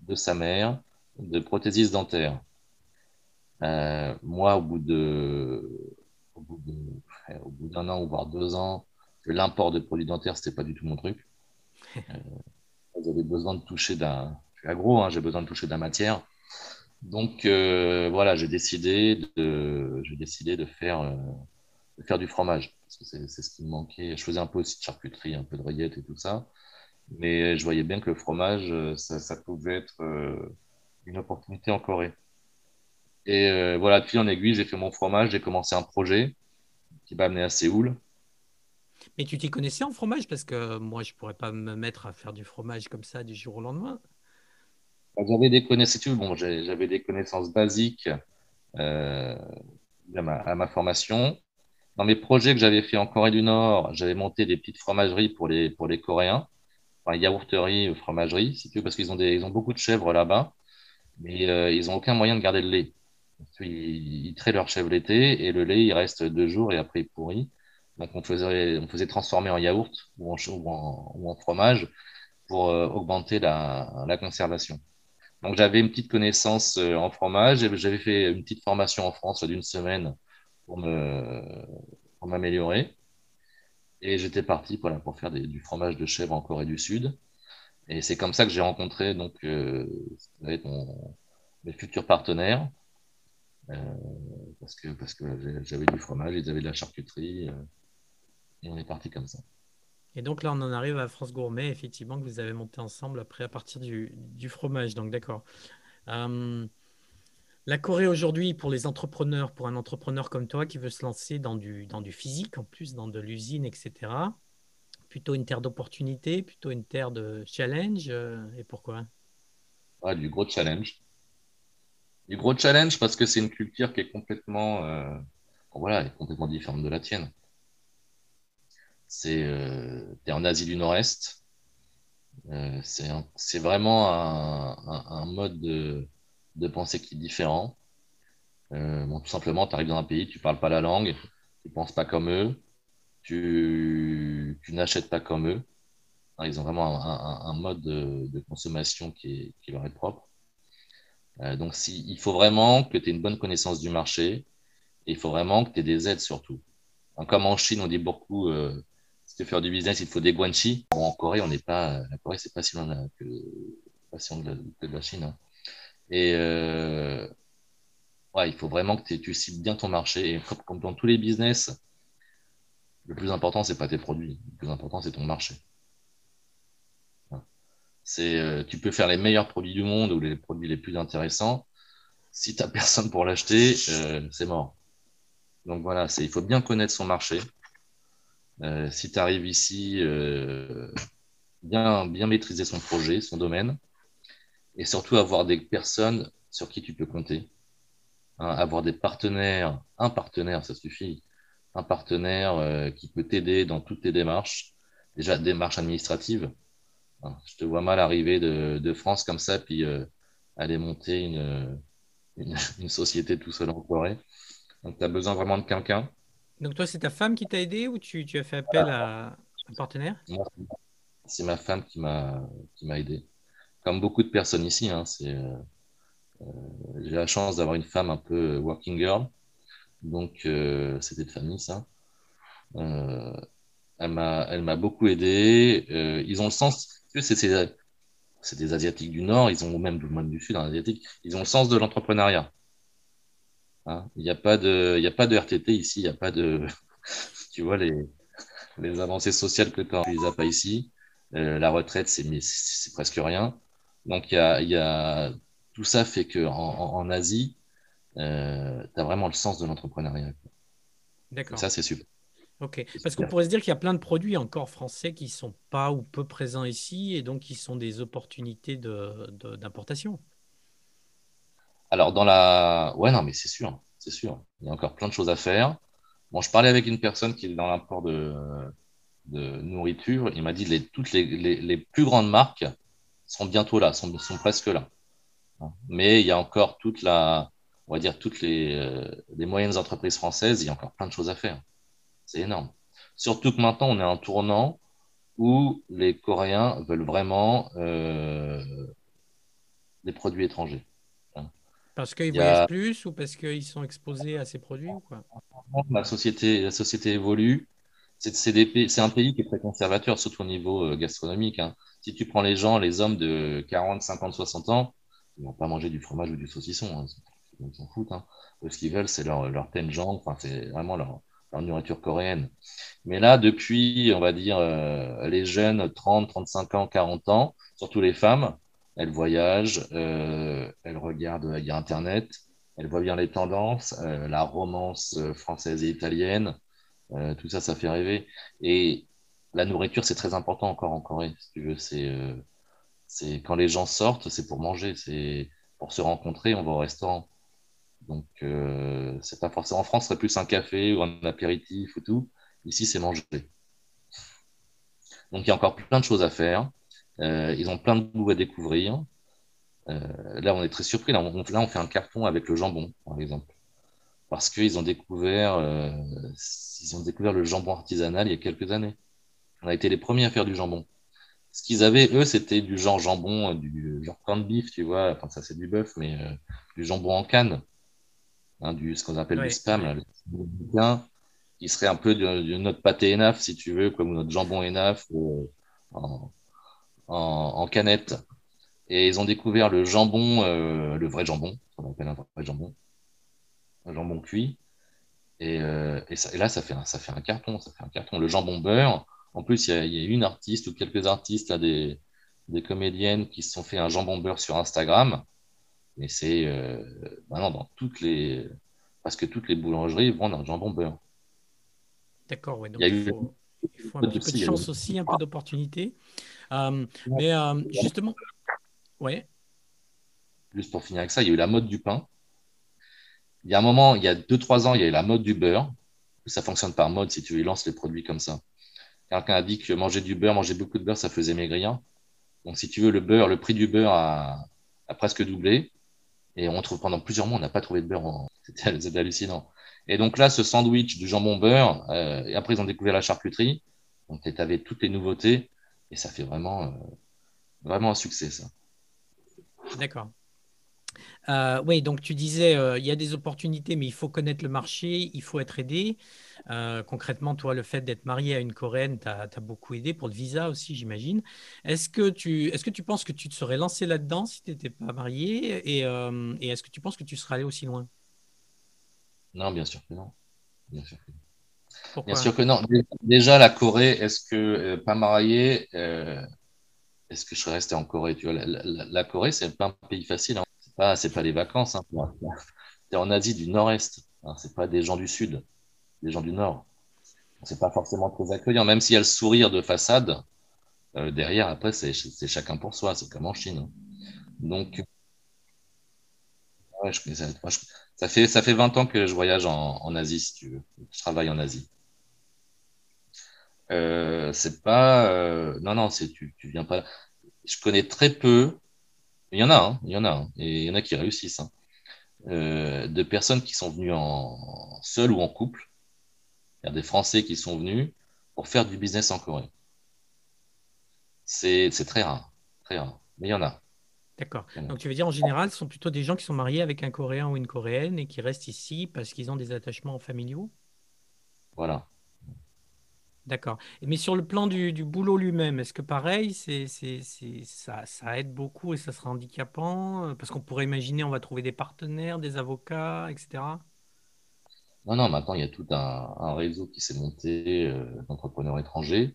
de sa mère de prothésistes dentaires. Euh, moi, au bout de, au bout d'un an ou voire deux ans, l'import de produits dentaires, c'était pas du tout mon truc. J'avais besoin de toucher d'un, je suis agro, hein, j'ai besoin de toucher de la matière. Donc euh, voilà, j'ai décidé de, de euh, de faire du fromage parce que c'est ce qui me manquait. Je faisais un peu aussi de charcuterie, un peu de rillettes et tout ça, mais je voyais bien que le fromage, euh, ça, pouvait être une opportunité en Corée. Et voilà, depuis en aiguille, j'ai fait mon fromage, j'ai commencé un projet qui m'a amené à Séoul. Mais tu t'y connaissais en fromage? Parce que moi, je pourrais pas me mettre à faire du fromage comme ça du jour au lendemain. J'avais des connaissances, bon, j'avais des connaissances basiques euh, à, ma, formation. Dans mes projets que j'avais fait en Corée du Nord, j'avais monté des petites fromageries pour les, pour les Coréens, enfin yaourteries, fromageries, si tu veux, parce qu'ils ont, ont beaucoup de chèvres là-bas, mais euh, ils n'ont aucun moyen de garder le lait. Ils, ils traient leur chèvre l'été et le lait, il reste deux jours et après il pourrit. Donc on faisait, on faisait transformer en yaourt ou en, ou en, fromage pour euh, augmenter la, la conservation. Donc j'avais une petite connaissance euh, en fromage. J'avais fait une petite formation en France d'une semaine pour m'améliorer. Et j'étais parti pour faire du fromage de chèvre en Corée du Sud. Et c'est comme ça que j'ai rencontré donc euh, mes futurs partenaires. Euh, parce que, parce que j'avais du fromage, ils avaient de la charcuterie. Et on est parti comme ça. Et donc là, on en arrive à France Gourmet, effectivement, que vous avez monté ensemble après à partir du, fromage. Donc d'accord. Euh, la Corée aujourd'hui, pour les entrepreneurs, pour un entrepreneur comme toi qui veut se lancer dans du, dans du physique, en plus dans de l'usine, etc., plutôt une terre d'opportunité, plutôt une terre de challenge. Euh, et pourquoi? Ah, Du gros challenge. Du gros challenge parce que c'est une culture qui est complètement, euh, est complètement différente de la tienne. C'est euh, en Asie du Nord-Est. Euh, c'est vraiment un, mode de, de, pensée qui est différent. Euh, bon, tout simplement, tu arrives dans un pays, tu parles pas la langue, tu penses pas comme eux, tu, tu n'achètes pas comme eux. Ils ont vraiment un, un mode de, de, consommation qui, est, qui, leur est propre. Euh, donc, si, il faut vraiment que tu aies une bonne connaissance du marché et il faut vraiment que tu aies des aides surtout. comme en Chine, on dit beaucoup euh, si tu veux faire du business, il faut des guanxi. En Corée, on n'est pas. La Corée, c'est pas si loin que, pas si loin de, la, Chine. Hein. Et euh, il faut vraiment que tu cibles bien ton marché. Et comme dans tous les business, Le plus important, c'est pas tes produits. Le plus important, c'est ton marché. Euh, tu peux faire les meilleurs produits du monde ou les produits les plus intéressants. Si tu n'as personne pour l'acheter, euh, c'est mort. Donc voilà, il faut bien connaître son marché. Euh, si tu arrives ici, bien, bien maîtriser son projet, son domaine, et surtout avoir des personnes sur qui tu peux compter. Hein, avoir des partenaires, un partenaire, ça suffit, un partenaire euh, qui peut t'aider dans toutes tes démarches, déjà démarches administratives. Hein, je te vois mal arriver de, France comme ça, puis euh, aller monter une, une, société tout seul en Corée. Donc, tu as besoin vraiment de quelqu'un. Donc, toi, c'est ta femme qui t'a aidé ou tu, as fait appel à un partenaire? C'est ma femme qui m'a aidé. Comme beaucoup de personnes ici, hein. Euh, euh, j'ai la chance d'avoir une femme un peu working girl. Donc, euh, c'était de famille, ça. Elle m'a beaucoup aidé. ils ont le sens, c'est des Asiatiques du Nord, ils ont même du Sud, Asiatique, ils ont le sens de l'entrepreneuriat. Hein, il n'y a, pas de, a pas de RTT ici, il n'y a pas de. tu vois, les, les avancées sociales que tu les as pas ici. la retraite, c'est presque rien. Donc, il y a, y a tout ça fait qu'en en, Asie, euh, tu as vraiment le sens de l'entrepreneuriat. D'accord. Ça, c'est super. Ok, parce qu'on pourrait se dire qu'il y a plein de produits encore français qui ne sont pas ou peu présents ici et donc qui sont des opportunités d'importation. De, Alors, dans la. Ouais, non, mais c'est sûr, c'est sûr. Il y a encore plein de choses à faire. Bon, je parlais avec une personne qui est dans l'import de, de nourriture. Il m'a dit que toutes les, les, plus grandes marques sont bientôt là, sont, sont presque là. Mais il y a encore toute la, on va dire toutes les, euh, les, moyennes entreprises françaises, il y a encore plein de choses à faire. C'est énorme. Surtout que maintenant, on est en tournant où les Coréens veulent vraiment euh, des produits étrangers. Parce qu'ils voyagent plus ou parce qu'ils sont exposés à ces produits ou quoi? La, société, la société évolue. C'est un pays qui est très conservateur, surtout au niveau euh, gastronomique. Hein. Si tu prends les gens, les hommes de 40, 50, 60 ans, ils vont pas manger du fromage ou du saucisson. Hein. Ils s'en foutent. Hein. ce qu'ils veulent, c'est leur, leur tenjang. Enfin, c'est vraiment leur, nourriture coréenne. Mais là, depuis, on va dire, euh, les jeunes 30, 35 ans, 40 ans, surtout les femmes, elles voyagent, euh, elles regardent via Internet, elles voient bien les tendances, euh, la romance française et italienne, tout ça, ça fait rêver. Et la nourriture, c'est très important encore en Corée, si tu veux. C'est quand les gens sortent, c'est pour manger, c'est pour se rencontrer, on va au restaurant. Donc, euh, c'est pas forcément en France, ce serait plus un café ou un apéritif ou tout. Ici, c'est manger. Donc, il y a encore plein de choses à faire. Euh, ils ont plein de goûts à découvrir. Euh, là, on est très surpris. Là on, là, on fait un carton avec le jambon, par exemple. Parce qu'ils ont découvert, euh, ils ont découvert le jambon artisanal il y a quelques années. On a été les premiers à faire du jambon. Ce qu'ils avaient, eux, c'était du genre jambon, euh, du genre corn beef, tu vois. Enfin, ça, c'est du bœuf, mais euh, du jambon en canne. Hein, du, ce qu'on appelle du spam, qui serait un peu de, notre pâté ENAF, si tu veux, comme notre jambon ENAF euh, en, canette. Et ils ont découvert le jambon, le vrai jambon, qu'on appelle un vrai jambon, un jambon cuit. Et, et, là, ça fait, un, ça fait un carton, ça fait un carton. Le jambon beurre, en plus, il y, a, une artiste ou quelques artistes, des, comédiennes qui se sont fait un jambon beurre sur Instagram. Mais c'est euh, maintenant dans toutes les. Parce que toutes les boulangeries vendent un jambon beurre. D'accord, oui. il, faut, un petit peu de chance aussi, un peu d'opportunité. Euh, mais euh, justement, ouais. Juste pour finir avec ça, il y a eu la mode du pain. Il y a un moment, il y a 2-3 ans, il y a eu la mode du beurre. Ça fonctionne par mode si tu lances les produits comme ça. Quelqu'un a dit que manger du beurre, manger beaucoup de beurre, ça faisait maigrir. Donc, si tu veux, le beurre, le prix du beurre a, presque doublé. Et on trouve pendant plusieurs mois, on n'a pas trouvé de beurre. C'était hallucinant. Et donc là, ce sandwich du jambon beurre, euh, et après, ils ont découvert la charcuterie. Donc, tu avais toutes les nouveautés. Et ça fait vraiment, euh, vraiment un succès, ça. D'accord. Euh, oui, donc tu disais, il y a des opportunités, mais il faut connaître le marché, il faut être aidé. Euh, concrètement, toi, le fait d'être marié à une Coréenne t'a beaucoup aidé pour le visa aussi, j'imagine. Est-ce que, tu, est que tu penses que tu te serais lancé là-dedans si tu n'étais pas marié euh, Et, est-ce que tu penses que tu serais allé aussi loin? Non, bien sûr que non. Bien sûr que Bien sûr que non. Déjà, la Corée, est-ce que euh, pas marié, euh, est-ce que je serais resté en Corée? Tu vois, la, Corée, c'est pas un pays facile. Hein. C'est pas, pas les vacances. Hein, tu es en Asie du Nord-Est. Hein. C'est pas des gens du Sud, des gens du Nord. C'est pas forcément très accueillant, même s'il y a le sourire de façade. Euh, derrière, après, c'est, chacun pour soi. C'est comme en Chine. Hein. Donc, ça, fait, ça fait 20 ans que je voyage en, en Asie, si tu veux. Je travaille en Asie. Euh, c'est pas. Euh, non, non, c'est tu, tu viens pas. Je connais très peu. Il y en a, hein, il y en a, hein, et il y en a qui réussissent. Hein, euh, de personnes qui sont venues en seul ou en couple. Il y a des Français qui sont venus pour faire du business en Corée. C'est très rare, très rare, mais il y en a. D'accord. Donc tu veux dire en général, ce sont plutôt des gens qui sont mariés avec un Coréen ou une Coréenne et qui restent ici parce qu'ils ont des attachements familiaux? Voilà. D'accord. Mais sur le plan du, boulot lui-même, est-ce que pareil, c'est, ça, ça, aide beaucoup et ça sera handicapant? Euh, parce qu'on pourrait imaginer, on va trouver des partenaires, des avocats, etc. Non, non, maintenant, il y a tout un, réseau qui s'est monté euh, d'entrepreneurs étrangers.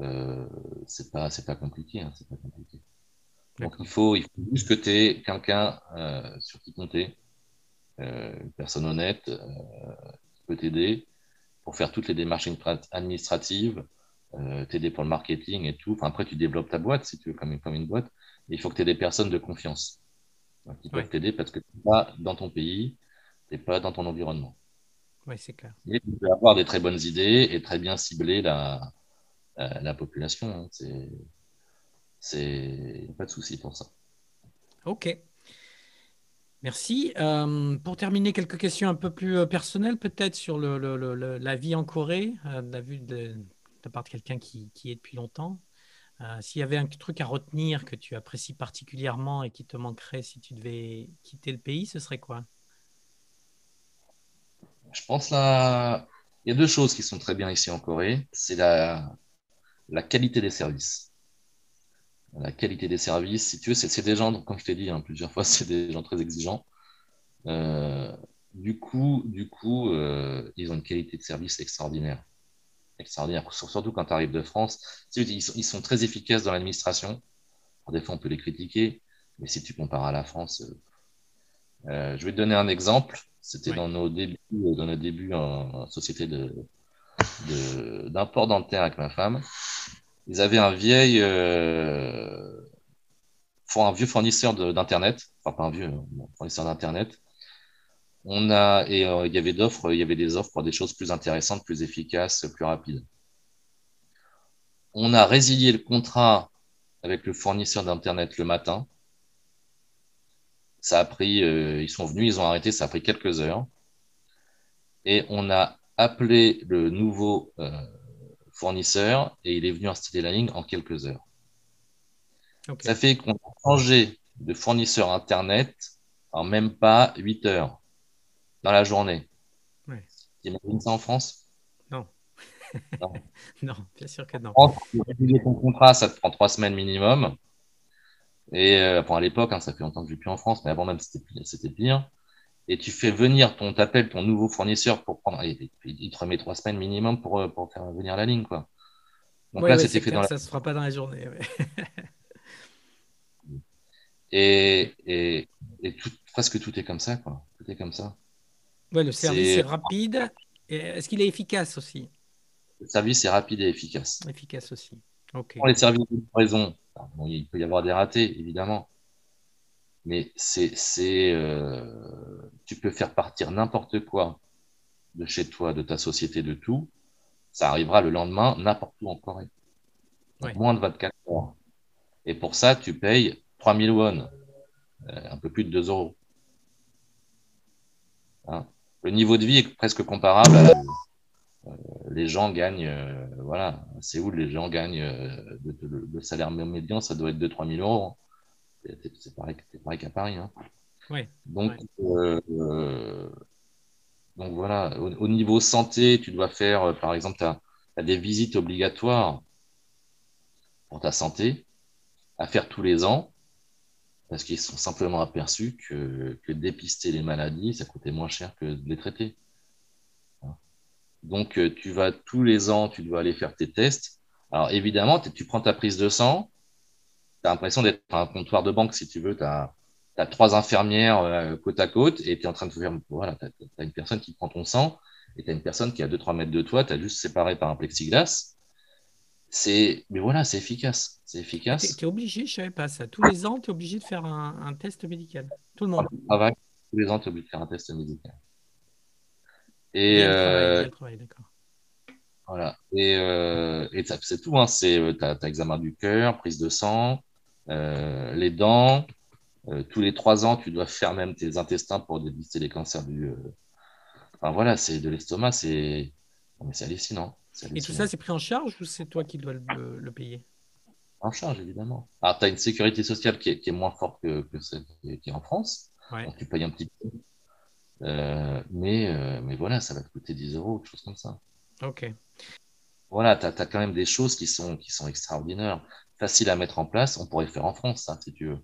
Euh, c'est pas, c'est pas compliqué, hein, c'est pas compliqué. Donc, il faut, il faut juste que tu aies quelqu'un euh, sur qui compter, une personne honnête qui peut t'aider pour faire toutes les démarches administratives, euh, t'aider pour le marketing et tout. Enfin, après, tu développes ta boîte, si tu veux, comme, comme une boîte. Mais il faut que tu aies des personnes de confiance qui peuvent t'aider parce que tu n'es pas dans ton pays, tu n'es pas dans ton environnement. Oui, c'est clair. Et tu peux avoir des très bonnes idées et très bien cibler la, la, population. Hein. C'est pas de souci pour ça. Ok. Merci. Euh, pour terminer, quelques questions un peu plus euh, personnelles peut-être sur la vie en Corée, euh, de la vue de, part de quelqu'un qui, est depuis longtemps. S'il y avait un truc à retenir que tu apprécies particulièrement et qui te manquerait si tu devais quitter le pays, ce serait quoi? Je pense là, il y a deux choses qui sont très bien ici en Corée. C'est la, la qualité des services la qualité des services. Si tu veux, c'est des gens, comme je t'ai dit hein, plusieurs fois, c'est des gens très exigeants. Euh, du coup, du coup euh, ils ont une qualité de service extraordinaire. Extraordinaire, surtout quand tu arrives de France. Ils sont, ils sont très efficaces dans l'administration. Des fois, on peut les critiquer, mais si tu compares à la France, euh, je vais te donner un exemple. C'était dans nos débuts, dans nos débuts en, société d'import de, dentaire avec ma femme ils avaient un vieil, euh, un vieux fournisseur d'internet, enfin pas un vieux fournisseur d'internet. On a et euh, il y avait il y avait des offres pour des choses plus intéressantes, plus efficaces, plus rapides. On a résilié le contrat avec le fournisseur d'internet le matin. Ça a pris, euh, ils sont venus, ils ont arrêté, ça a pris quelques heures. Et on a appelé le nouveau fournisseur et il est venu installer la ligne en quelques heures. Ça fait qu'on a changé de fournisseur Internet en même pas 8 heures dans la journée. Ouais. T'imagines ça en France? Non. non. bien sûr que non. En France, ton contrat, ça te prend 3 semaines minimum. Et euh, à l'époque, hein, ça fait longtemps que je ne vis plus en France, mais avant même, c'était pire et tu fais venir ton, t'appelles ton nouveau fournisseur pour prendre, il te remet trois semaines minimum pour, euh, pour faire venir la ligne, quoi. Donc là, c'était fait dans Ça se fera pas dans la journée. et, et, et tout, presque tout est comme ça, quoi. Tout est comme ça. Ouais, le service est, rapide. Est-ce qu'il est efficace aussi? Le service est rapide et efficace. Efficace aussi. Pour les services de livraison, il peut y avoir des ratés, évidemment mais c'est, c'est, euh, tu peux faire partir n'importe quoi de chez toi, de ta société, de tout. Ça arrivera le lendemain, n'importe où en Corée. Moins de 24 heures. Et pour ça, tu payes 3000 won, euh, un peu plus de 2 euros. Hein? Le niveau de vie est presque comparable à euh, les gens gagnent, euh, voilà, c'est où les gens gagnent le salaire médian, ça doit être 2-3 000 euros. Hein c'est pareil, pareil qu'à Paris. Hein. Donc, euh, euh, donc voilà, au, niveau santé, tu dois faire, euh, par exemple, tu as, des visites obligatoires pour ta santé à faire tous les ans parce qu'ils sont simplement aperçus que, que, dépister les maladies, ça coûtait moins cher que de les traiter. Hein. Donc, tu vas tous les ans, tu dois aller faire tes tests. Alors, évidemment, tu prends ta prise de sang, as l'impression d'être un comptoir de banque, si tu veux. Tu as, trois infirmières côte à côte et tu es en train de faire. Voilà, tu as, une personne qui prend ton sang et tu as une personne qui est à 2-3 mètres de toi, tu as juste séparé par un plexiglas. C'est, mais voilà, c'est efficace. C'est efficace. Tu es, obligé, je ne savais pas ça. Tous les ans, tu es obligé de faire un, test médical. Tout le monde. tous les ans, tu es obligé de faire un test médical. Et, euh, voilà. Et, euh, et c'est tout. Hein. C'est, euh, tu as, examen du cœur, prise de sang, les dents. tous les trois ans, tu dois faire même tes intestins pour dépister les cancers du. Enfin voilà, c'est de l'estomac, c'est, c'est hallucinant. Et tout ça, c'est pris en charge ou c'est toi qui dois le, payer? En charge, évidemment. Alors, tu as une sécurité sociale qui est, moins forte que, celle qui est en France. Donc, tu payes un petit peu. Euh, mais, euh, mais voilà, ça va te coûter 10 euros, quelque chose comme ça. OK. Voilà, tu as, quand même des choses qui sont, qui sont extraordinaires, faciles à mettre en place. On pourrait le faire en France, ça, si tu veux.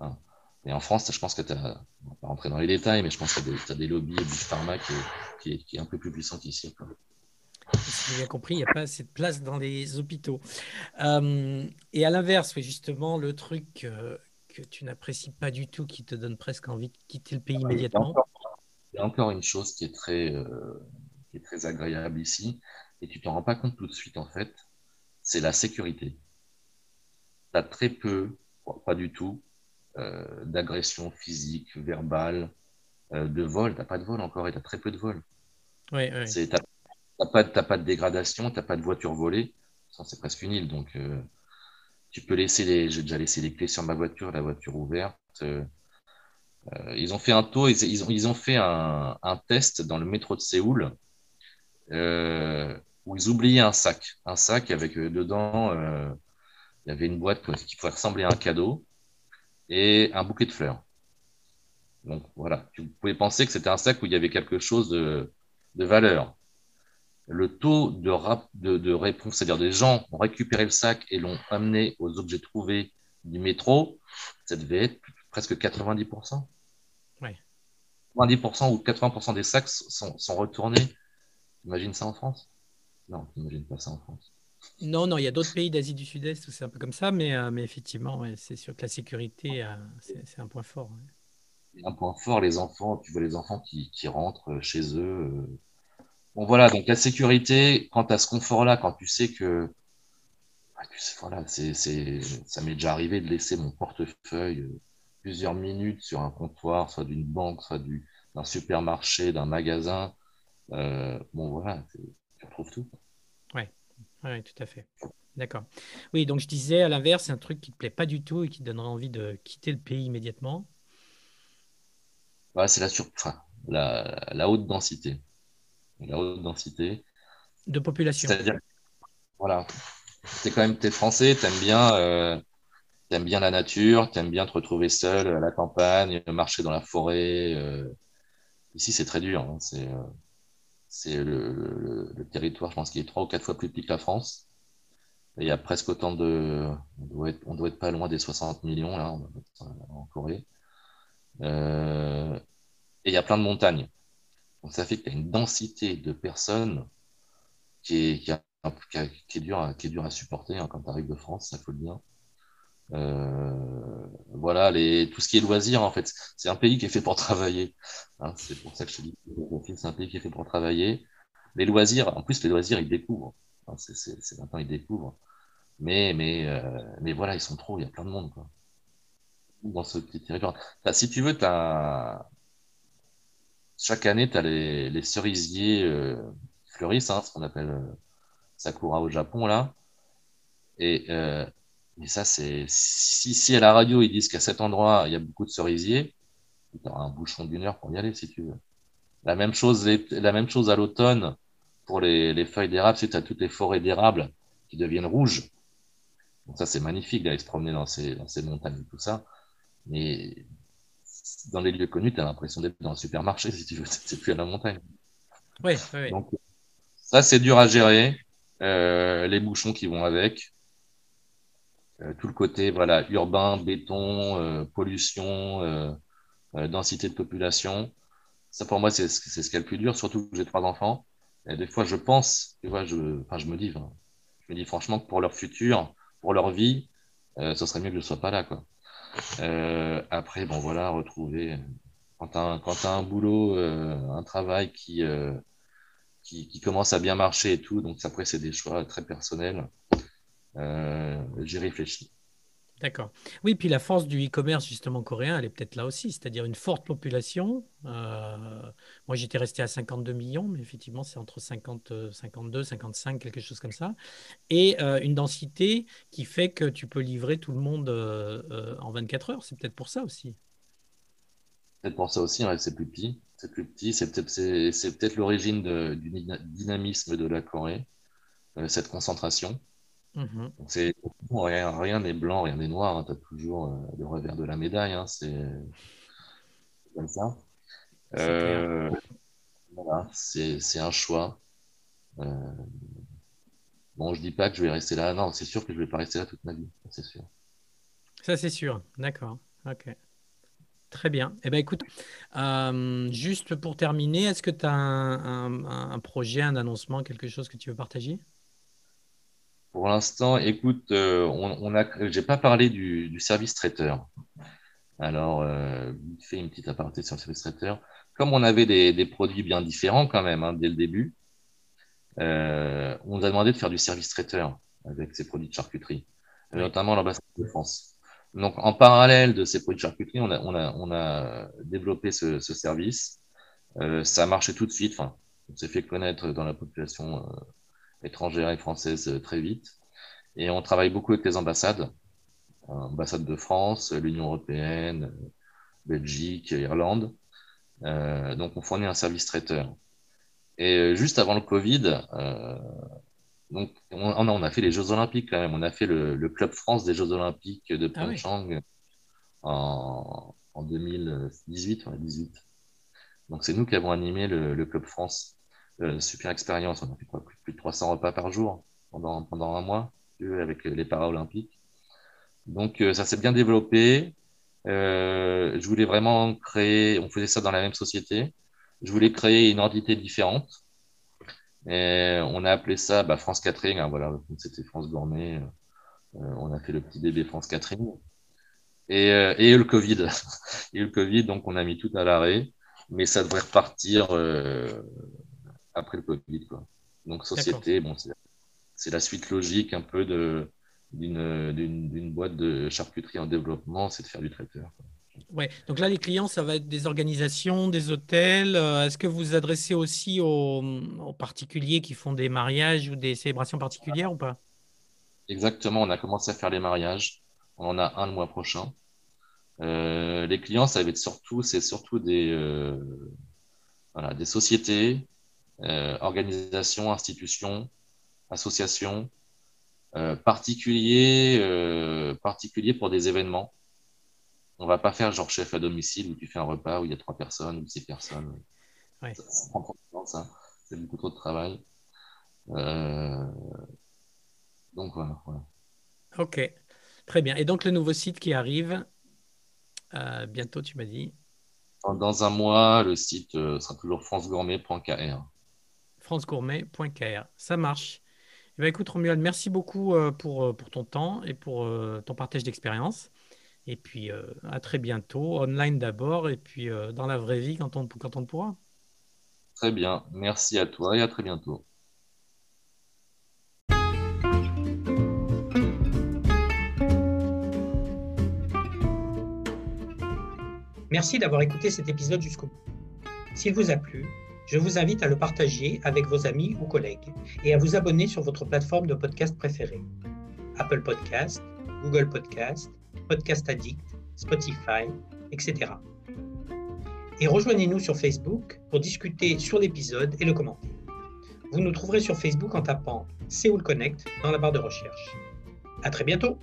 Hein. Et en France, je pense que tu as, on va pas rentrer dans les détails, mais je pense que tu as, des lobbies du pharma qui est, qui est, un peu plus puissant qu'ici. Si j'ai bien compris, il n'y a pas assez de place dans les hôpitaux. Euh, et à l'inverse, justement, le truc euh, que tu n'apprécies pas du tout, qui te donne presque envie de quitter le pays immédiatement. Il y a encore une chose qui est très, euh, qui est très agréable ici, et tu t'en rends pas compte tout de suite, en fait, c'est la sécurité. Tu as très peu, pas du tout, d'agression physique, verbale, de vol. Tu n'as pas de vol encore, et tu as très peu de vol. Oui, oui. T'as pas, pas de dégradation, t'as pas de voiture volée. C'est presque une île, donc euh, tu peux laisser les. J'ai déjà laissé les clés sur ma voiture, la voiture ouverte. Euh, euh, ils ont fait un tour, ils, ils, ont, ils ont fait un, un, test dans le métro de Séoul où ils oubliaient un sac, un sac avec dedans, il y avait une boîte qui pourrait ressembler à un cadeau et un bouquet de fleurs. Donc voilà, tu pouvais penser que c'était un sac où il y avait quelque chose de, de valeur le taux de, de, réponse, c'est-à-dire des gens ont récupéré le sac et l'ont amené aux objets trouvés du métro, ça devait être presque 90%. Oui. 90% ou 80% des sacs sont, retournés. Imagine ça en France? Non, imagine pas ça en France. Non, non, il y a d'autres pays d'Asie du Sud-Est où c'est un peu comme ça, mais, euh, effectivement, c'est sûr que la sécurité, euh, c'est un point fort. Un point fort, les enfants, tu vois les enfants qui, rentrent chez eux, euh, Bon, voilà, donc la sécurité, quand tu as ce confort-là, quand tu sais que. Bah, voilà, ça m'est déjà arrivé de laisser mon portefeuille euh, plusieurs minutes sur un comptoir, soit d'une banque, soit du, d'un supermarché, d'un magasin. Euh, bon, voilà, tu retrouves tout. Oui, tout à fait. D'accord. Oui, donc je disais, à l'inverse, c'est un truc qui ne te plaît pas du tout et qui te donnerait envie de quitter le pays immédiatement? c'est la, sur... la, la haute densité la haute densité. De population. C'est-à-dire, voilà, quand même, es français, t'aimes bien, euh, aimes bien la nature, t'aimes bien te retrouver seul à la campagne, marcher dans la forêt. Euh. Ici, c'est très dur. Hein. c'est euh, c'est le, territoire, je pense, qui est trois ou quatre fois plus petit que la France. il y a presque autant de. On doit, être, être pas loin des 60 millions là, en Corée. et il y a plein de montagnes. Donc ça fait qu'il y a une densité de personnes qui est, dure, à, à supporter quand tu arrives de France, ça faut le dire. Euh, voilà, les, tout ce qui est loisirs, en fait, c'est un pays qui est fait pour travailler. Hein. c'est pour ça que je te dis c'est un pays qui est fait pour travailler. Les loisirs, en plus, les loisirs, ils découvrent. Hein, c'est maintenant, ils découvrent. Mais, mais, euh, mais voilà, ils sont trop, il y a plein de monde. Quoi. Dans ce petit territoire. si tu veux, as, chaque année, tu as les, cerisiers euh, qui fleurissent, hein, ce qu'on appelle euh, Sakura au Japon, là. Et, euh, ça, c'est. Si, si, à la radio, ils disent qu'à cet endroit, il y a beaucoup de cerisiers, tu auras un bouchon d'une heure pour y aller, si tu veux. La même chose, la même chose à l'automne pour les, les feuilles d'érable, tu as toutes les forêts d'érable qui deviennent rouges. Donc ça, c'est magnifique d'aller se promener dans ces, dans ces montagnes et tout ça. Mais dans les lieux connus, tu as l'impression d'être dans un supermarché, si tu veux, c'est plus à la montagne. Oui, oui. Donc, ça, c'est dur à gérer. Euh, les bouchons qui vont avec. Euh, tout le côté voilà, urbain, béton, euh, pollution, densité de population. Ça, pour moi, c'est ce qu'il y a le plus dur, surtout que j'ai trois enfants. Et des fois, je pense, tu vois, je, enfin, je me dis, je me dis franchement que pour leur futur, pour leur vie, euh, ce serait mieux que je ne sois pas là, quoi. Euh, après, bon, voilà, retrouver. Quand tu as, un boulot, euh, un travail qui, qui, qui, commence à bien marcher et tout, donc après, c'est des choix très personnels. J'y réfléchis. D'accord. Oui, puis la force du e-commerce, justement, coréen, elle est peut-être là aussi, c'est-à-dire une forte population. Euh, moi, j'étais resté à 52 millions, mais effectivement, c'est entre 50, 52, 55, quelque chose comme ça. Et euh, une densité qui fait que tu peux livrer tout le monde euh, en 24 heures. C'est peut-être pour ça aussi. Peut-être pour ça aussi, c'est plus petit. C'est plus petit. C'est peut-être c'est, peut-être l'origine du dynamisme de la Corée, cette concentration. Mhm. C'est rien, n'est blanc, rien n'est noir. Hein. Tu as toujours euh, le revers de la médaille. Hein. C'est comme ça. Euh, voilà, c'est un choix. Euh, bon, je dis pas que je vais rester là. Non, c'est sûr que je vais pas rester là toute ma vie. C'est sûr. Ça, c'est sûr. D'accord. Ok. Très bien. Eh ben, écoute, juste pour terminer, est-ce que tu as un, projet, un annoncement, quelque chose que tu veux partager? Pour l'instant, écoute, euh, on, a, j'ai pas parlé du, service traiteur. Alors, euh, fait une petite aparté sur le service traiteur. Comme on avait des, produits bien différents quand même hein, dès le début, euh, on nous a demandé de faire du service traiteur avec ces produits de charcuterie, notamment l'ambassade de France. Donc, en parallèle de ces produits de charcuterie, on a, on a, développé ce, service. Euh, ça a marché tout de suite. Enfin, on s'est fait connaître dans la population étrangères et françaises euh, très vite. Et on travaille beaucoup avec les ambassades, ambassade de France, l'Union européenne, Belgique, Irlande. Euh, donc on fournit un service traiteur. Et euh, juste avant le Covid, donc on, a fait les Jeux Olympiques quand même. On a fait le, Club France des Jeux Olympiques de ah Pyeongchang en, en, 2018. 18. Donc c'est nous qui avons animé le Club France. Euh, super expérience. On a fait plus de 300 repas par jour pendant, pendant un mois avec les Paralympiques. Donc, euh, ça s'est bien développé. Euh, je voulais vraiment créer, on faisait ça dans la même société. Je voulais créer une entité différente. On a appelé ça bah, France Catherine. Hein, voilà, c'était France Gourmet. on a fait le petit bébé France Catherine. Et, et le Covid. et le Covid, donc on a mis tout à l'arrêt. Mais ça devrait repartir après le Covid. Quoi. Donc, société, bon, c'est la suite logique un peu d'une boîte de charcuterie en développement, c'est de faire du traiteur. Ouais. Donc là, les clients, ça va être des organisations, des hôtels. Euh, est-ce que vous vous adressez aussi aux, particuliers qui font des mariages ou des célébrations particulières ou pas? Exactement. On a commencé à faire les mariages. On en a un le mois prochain. Euh, les clients, ça va être surtout, c'est surtout des, euh, voilà, des sociétés, euh, organisations, institutions, associations, euh, particuliers, euh, particuliers pour des événements. On va pas faire genre chef à domicile où tu fais un repas où il y a trois personnes ou six personnes. Ouais. Ça, ça. C'est beaucoup trop de travail. Donc voilà, Ok, très bien. Et donc le nouveau site qui arrive bientôt, tu m'as dit? Dans un mois, le site sera toujours francegourmet.kr francegourmet.kr. Ça marche. Eh bien, écoute, Romuald, merci beaucoup euh, pour, euh, pour ton temps et pour euh, ton partage d'expérience. Et puis, à très bientôt, online d'abord, et puis dans la vraie vie quand on, quand on pourra. Très bien. Merci à toi et à très bientôt. Merci d'avoir écouté cet épisode jusqu'au bout. S'il vous a plu, je vous invite à le partager avec vos amis ou collègues et à vous abonner sur votre plateforme de podcast préférée. Apple Podcast, Google Podcast, Podcast Addict, Spotify, etc. Et rejoignez-nous sur Facebook pour discuter sur l'épisode et le commenter. Vous nous trouverez sur Facebook en tapant Séoul Connect dans la barre de recherche. À très bientôt!